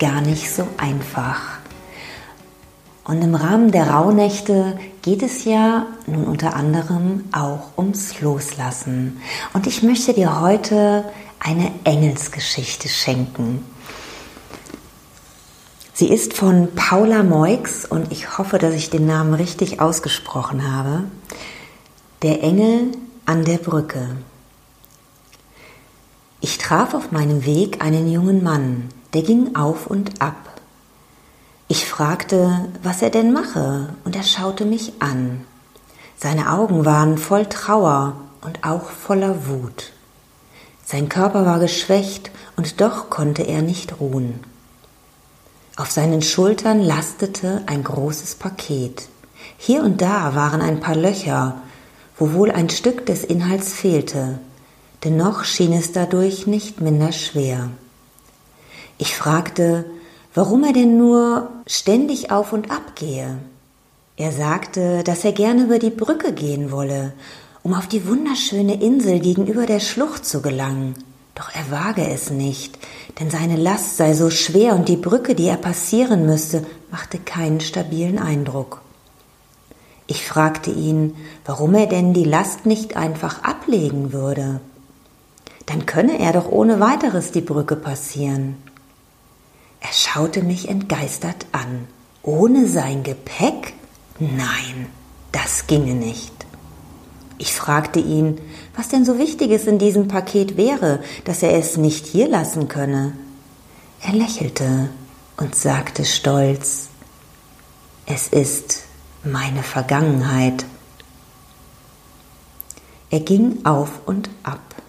gar nicht so einfach. Und im Rahmen der Rauhnächte geht es ja nun unter anderem auch ums Loslassen. Und ich möchte dir heute eine Engelsgeschichte schenken. Sie ist von Paula Moix und ich hoffe, dass ich den Namen richtig ausgesprochen habe. Der Engel an der Brücke. Ich traf auf meinem Weg einen jungen Mann, der ging auf und ab. Ich fragte, was er denn mache, und er schaute mich an. Seine Augen waren voll Trauer und auch voller Wut. Sein Körper war geschwächt, und doch konnte er nicht ruhen. Auf seinen Schultern lastete ein großes Paket. Hier und da waren ein paar Löcher, wo wohl ein Stück des Inhalts fehlte, dennoch schien es dadurch nicht minder schwer. Ich fragte, warum er denn nur ständig auf und ab gehe. Er sagte, dass er gerne über die Brücke gehen wolle, um auf die wunderschöne Insel gegenüber der Schlucht zu gelangen. Doch er wage es nicht, denn seine Last sei so schwer und die Brücke, die er passieren müsste, machte keinen stabilen Eindruck. Ich fragte ihn, warum er denn die Last nicht einfach ablegen würde. Dann könne er doch ohne weiteres die Brücke passieren. Schaute mich entgeistert an. Ohne sein Gepäck? Nein, das ginge nicht. Ich fragte ihn, was denn so Wichtiges in diesem Paket wäre, dass er es nicht hier lassen könne. Er lächelte und sagte stolz, es ist meine Vergangenheit. Er ging auf und ab.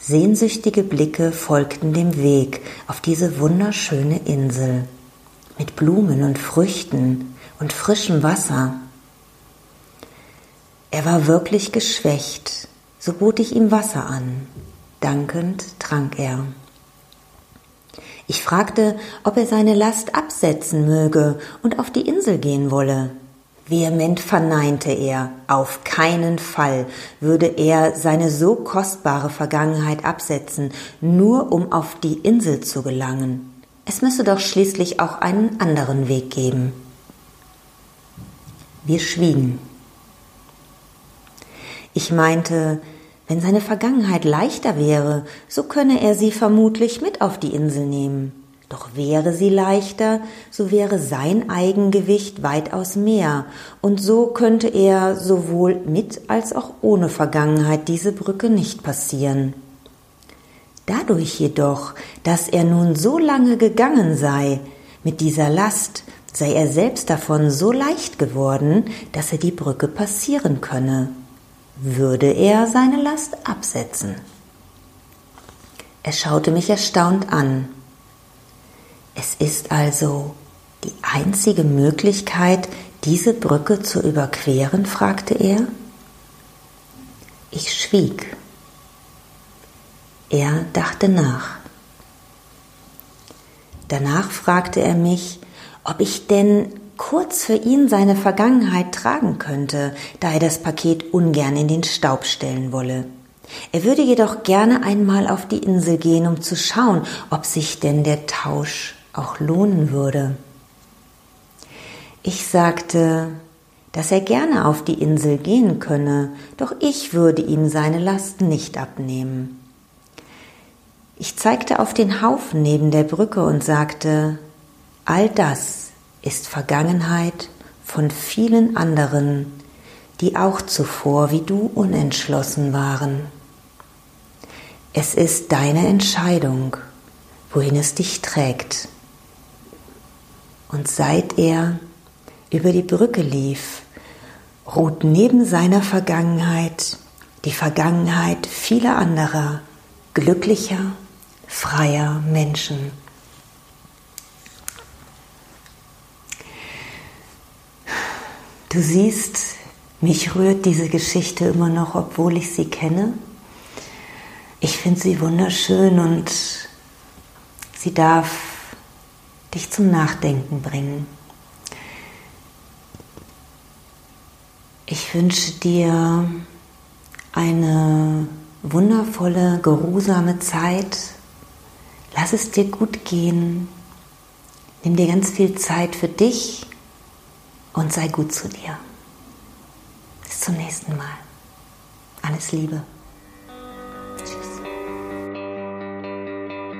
Sehnsüchtige Blicke folgten dem Weg auf diese wunderschöne Insel mit Blumen und Früchten und frischem Wasser. Er war wirklich geschwächt, so bot ich ihm Wasser an. Dankend trank er. Ich fragte, ob er seine Last absetzen möge und auf die Insel gehen wolle. Vehement verneinte er, auf keinen Fall würde er seine so kostbare Vergangenheit absetzen, nur um auf die Insel zu gelangen. Es müsse doch schließlich auch einen anderen Weg geben. Wir schwiegen. Ich meinte, wenn seine Vergangenheit leichter wäre, so könne er sie vermutlich mit auf die Insel nehmen. Doch wäre sie leichter, so wäre sein Eigengewicht weitaus mehr, und so könnte er sowohl mit als auch ohne Vergangenheit diese Brücke nicht passieren. Dadurch jedoch, dass er nun so lange gegangen sei, mit dieser Last, sei er selbst davon so leicht geworden, dass er die Brücke passieren könne, würde er seine Last absetzen. Er schaute mich erstaunt an. Es ist also die einzige Möglichkeit, diese Brücke zu überqueren? fragte er. Ich schwieg. Er dachte nach. Danach fragte er mich, ob ich denn kurz für ihn seine Vergangenheit tragen könnte, da er das Paket ungern in den Staub stellen wolle. Er würde jedoch gerne einmal auf die Insel gehen, um zu schauen, ob sich denn der Tausch auch lohnen würde. Ich sagte, dass er gerne auf die Insel gehen könne, doch ich würde ihm seine Last nicht abnehmen. Ich zeigte auf den Haufen neben der Brücke und sagte, all das ist Vergangenheit von vielen anderen, die auch zuvor wie du unentschlossen waren. Es ist deine Entscheidung, wohin es dich trägt. Und seit er über die Brücke lief, ruht neben seiner Vergangenheit die Vergangenheit vieler anderer glücklicher, freier Menschen. Du siehst, mich rührt diese Geschichte immer noch, obwohl ich sie kenne. Ich finde sie wunderschön und sie darf dich zum Nachdenken bringen. Ich wünsche dir eine wundervolle, geruhsame Zeit. Lass es dir gut gehen. Nimm dir ganz viel Zeit für dich und sei gut zu dir. Bis zum nächsten Mal. Alles Liebe.